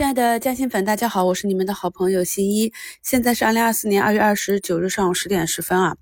亲爱的嘉兴粉，大家好，我是你们的好朋友新一。现在是二零二四年二月二十九日上午十点十分啊。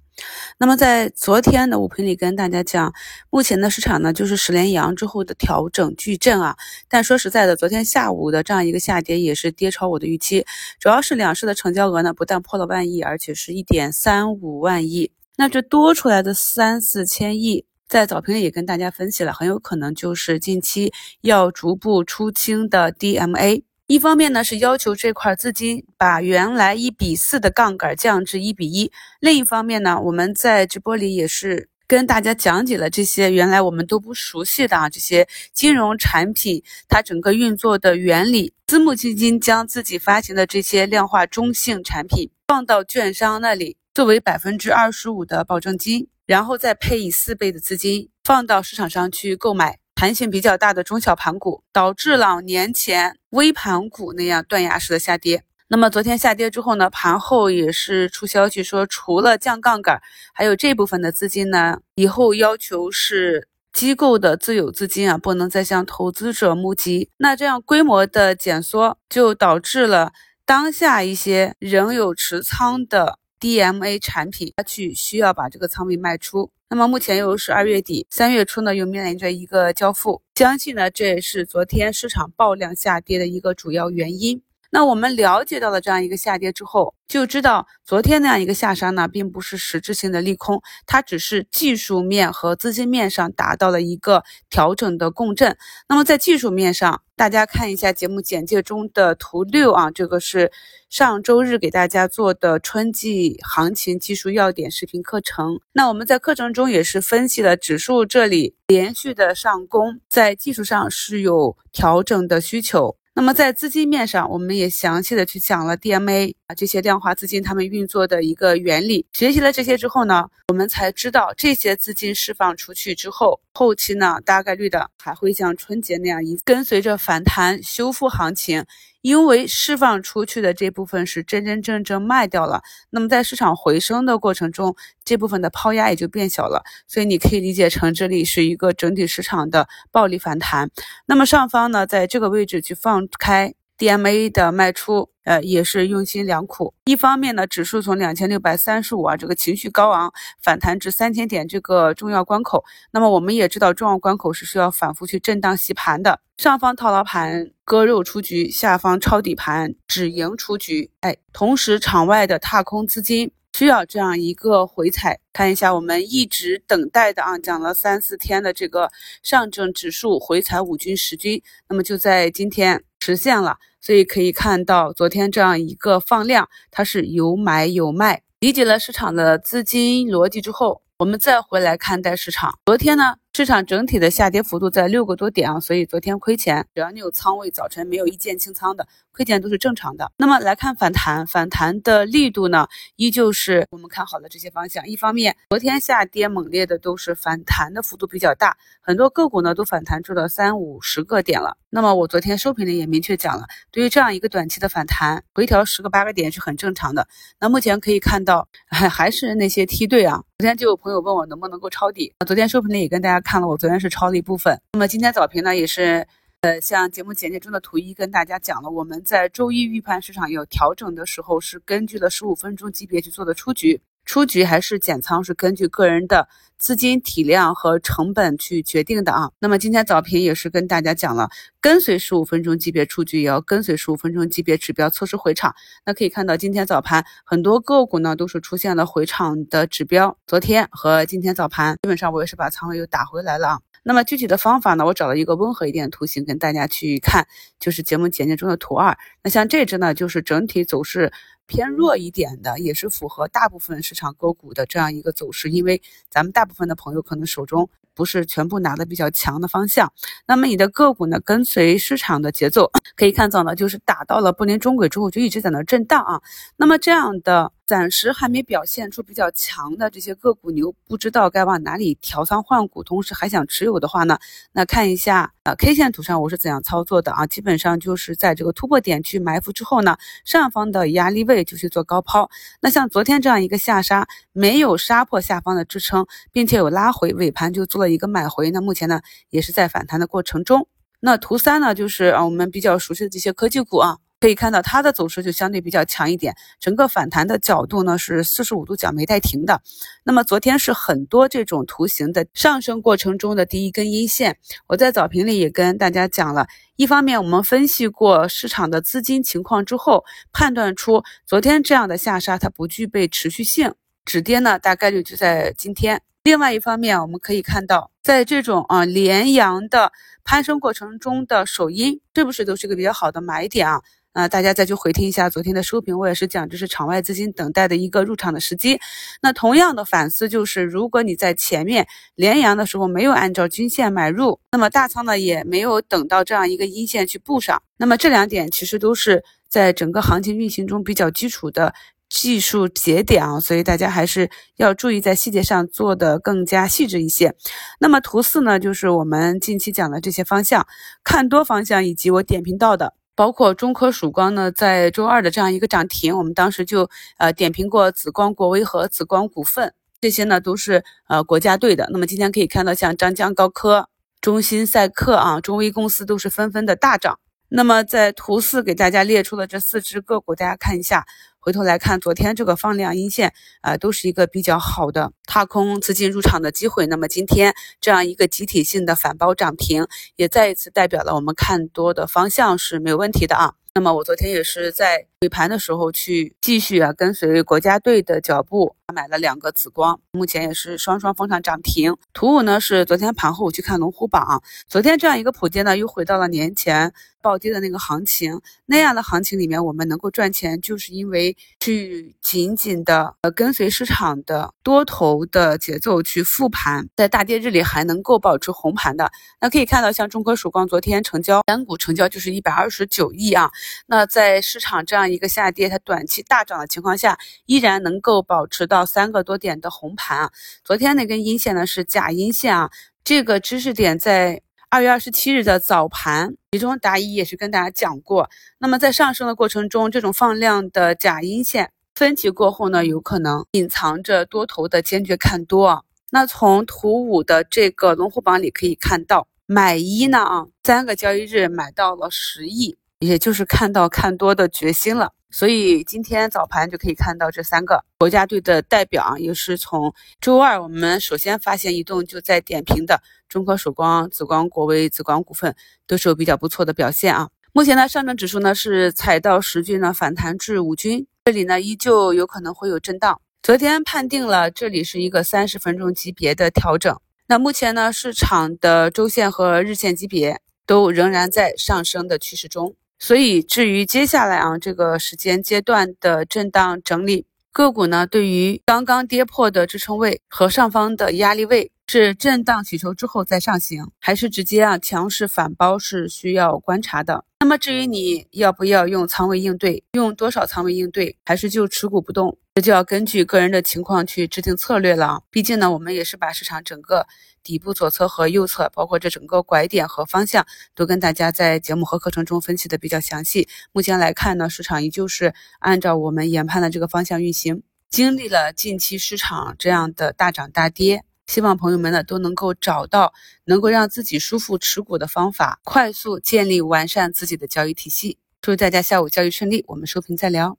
那么在昨天的午评里跟大家讲，目前的市场呢就是十连阳之后的调整矩阵啊。但说实在的，昨天下午的这样一个下跌也是跌超我的预期，主要是两市的成交额呢不但破了万亿，而且是一点三五万亿。那这多出来的三四千亿。在早评里也跟大家分析了，很有可能就是近期要逐步出清的 DMA。一方面呢是要求这块资金把原来一比四的杠杆降至一比一，另一方面呢，我们在直播里也是跟大家讲解了这些原来我们都不熟悉的啊这些金融产品它整个运作的原理。私募基金将自己发行的这些量化中性产品放到券商那里，作为百分之二十五的保证金。然后再配以四倍的资金放到市场上去购买弹性比较大的中小盘股，导致了年前微盘股那样断崖式的下跌。那么昨天下跌之后呢，盘后也是出消息说，除了降杠杆，还有这部分的资金呢，以后要求是机构的自有资金啊，不能再向投资者募集。那这样规模的减缩，就导致了当下一些仍有持仓的。DMA 产品，它去需要把这个仓位卖出。那么目前又是二月底，三月初呢又面临着一个交付，相信呢这也是昨天市场爆量下跌的一个主要原因。那我们了解到了这样一个下跌之后，就知道昨天那样一个下杀呢，并不是实质性的利空，它只是技术面和资金面上达到了一个调整的共振。那么在技术面上，大家看一下节目简介中的图六啊，这个是上周日给大家做的春季行情技术要点视频课程。那我们在课程中也是分析了指数这里连续的上攻，在技术上是有调整的需求。那么在资金面上，我们也详细的去讲了 DMA 啊这些量化资金它们运作的一个原理。学习了这些之后呢，我们才知道这些资金释放出去之后，后期呢大概率的还会像春节那样一跟随着反弹修复行情。因为释放出去的这部分是真真正正卖掉了，那么在市场回升的过程中，这部分的抛压也就变小了，所以你可以理解成这里是一个整体市场的暴力反弹。那么上方呢，在这个位置去放开。DMA 的卖出，呃，也是用心良苦。一方面呢，指数从两千六百三十五啊，这个情绪高昂反弹至三千点这个重要关口。那么我们也知道，重要关口是需要反复去震荡洗盘的。上方套牢盘割肉出局，下方抄底盘止盈出局。哎，同时场外的踏空资金需要这样一个回踩。看一下我们一直等待的啊，讲了三四天的这个上证指数回踩五均十均，那么就在今天实现了。所以可以看到，昨天这样一个放量，它是有买有卖。理解了市场的资金逻辑之后，我们再回来看待市场。昨天呢？市场整体的下跌幅度在六个多点啊，所以昨天亏钱，只要你有仓位，早晨没有一键清仓的，亏钱都是正常的。那么来看反弹，反弹的力度呢，依旧是我们看好的这些方向。一方面，昨天下跌猛烈的都是反弹的幅度比较大，很多个股呢都反弹出了三五十个点了。那么我昨天收评里也明确讲了，对于这样一个短期的反弹，回调十个八个点是很正常的。那目前可以看到，还还是那些梯队啊。昨天就有朋友问我能不能够抄底，昨天收评里也跟大家。看了，我昨天是抄了一部分。那么今天早评呢，也是，呃，像节目简介中的图一跟大家讲了，我们在周一预判市场有调整的时候，是根据了十五分钟级别去做的出局，出局还是减仓，是根据个人的资金体量和成本去决定的啊。那么今天早评也是跟大家讲了，跟随十五分钟级别出局，也要跟随十五分钟级别指标测试回场。那可以看到今天早盘很多个股呢都是出现了回场的指标。昨天和今天早盘基本上我也是把仓位又打回来了啊。那么具体的方法呢？我找了一个温和一点的图形跟大家去看，就是节目简介中的图二。那像这只呢，就是整体走势偏弱一点的，也是符合大部分市场个股的这样一个走势。因为咱们大部分的朋友可能手中不是全部拿的比较强的方向，那么你的个股呢，跟随市场的节奏，可以看到呢，就是打到了布林中轨之后，就一直在那震荡啊。那么这样的。暂时还没表现出比较强的这些个股，你又不知道该往哪里调仓换股，同时还想持有的话呢，那看一下呃 K 线图上我是怎样操作的啊？基本上就是在这个突破点去埋伏之后呢，上方的压力位就去做高抛。那像昨天这样一个下杀，没有杀破下方的支撑，并且有拉回，尾盘就做了一个买回。那目前呢，也是在反弹的过程中。那图三呢，就是啊我们比较熟悉的这些科技股啊。可以看到它的走势就相对比较强一点，整个反弹的角度呢是四十五度角没带停的。那么昨天是很多这种图形的上升过程中的第一根阴线，我在早评里也跟大家讲了，一方面我们分析过市场的资金情况之后，判断出昨天这样的下杀它不具备持续性，止跌呢大概率就在今天。另外一方面，我们可以看到，在这种啊连阳的攀升过程中的首阴，是不是都是一个比较好的买点啊？啊，大家再去回听一下昨天的收评，我也是讲这是场外资金等待的一个入场的时机。那同样的反思就是，如果你在前面连阳的时候没有按照均线买入，那么大仓呢也没有等到这样一个阴线去布上，那么这两点其实都是在整个行情运行中比较基础的技术节点啊，所以大家还是要注意在细节上做的更加细致一些。那么图四呢，就是我们近期讲的这些方向，看多方向以及我点评到的。包括中科曙光呢，在周二的这样一个涨停，我们当时就呃点评过紫光国威和紫光股份，这些呢都是呃国家队的。那么今天可以看到，像张江高科、中芯赛克啊、中微公司都是纷纷的大涨。那么在图四给大家列出的这四只个股，大家看一下。回头来看，昨天这个放量阴线啊，都是一个比较好的踏空资金入场的机会。那么今天这样一个集体性的反包涨停，也再一次代表了我们看多的方向是没有问题的啊。那么我昨天也是在尾盘的时候去继续啊跟随国家队的脚步，买了两个紫光，目前也是双双封上涨停。图五呢是昨天盘后我去看龙虎榜，昨天这样一个普跌呢，又回到了年前。暴跌的那个行情，那样的行情里面，我们能够赚钱，就是因为去紧紧的呃跟随市场的多头的节奏去复盘，在大跌日里还能够保持红盘的。那可以看到，像中科曙光昨天成交单股成交就是一百二十九亿啊。那在市场这样一个下跌，它短期大涨的情况下，依然能够保持到三个多点的红盘啊。昨天那根阴线呢是假阴线啊，这个知识点在。二月二十七日的早盘，其中答疑也是跟大家讲过。那么在上升的过程中，这种放量的假阴线分歧过后呢，有可能隐藏着多头的坚决看多。那从图五的这个龙虎榜里可以看到，买一呢啊，三个交易日买到了十亿，也就是看到看多的决心了。所以今天早盘就可以看到这三个国家队的代表啊，也是从周二我们首先发现移动就在点评的中科曙光、紫光国威、紫光股份都是有比较不错的表现啊。目前呢，上证指数呢是踩到十均呢反弹至五均，这里呢依旧有可能会有震荡。昨天判定了这里是一个三十分钟级别的调整，那目前呢市场的周线和日线级别都仍然在上升的趋势中。所以，至于接下来啊这个时间阶段的震荡整理，个股呢对于刚刚跌破的支撑位和上方的压力位，是震荡起筹之后再上行，还是直接啊强势反包，是需要观察的。那么至于你要不要用仓位应对，用多少仓位应对，还是就持股不动，这就要根据个人的情况去制定策略了。毕竟呢，我们也是把市场整个底部左侧和右侧，包括这整个拐点和方向，都跟大家在节目和课程中分析的比较详细。目前来看呢，市场依旧是按照我们研判的这个方向运行，经历了近期市场这样的大涨大跌。希望朋友们呢都能够找到能够让自己舒服持股的方法，快速建立完善自己的交易体系。祝大家下午交易顺利，我们收评再聊。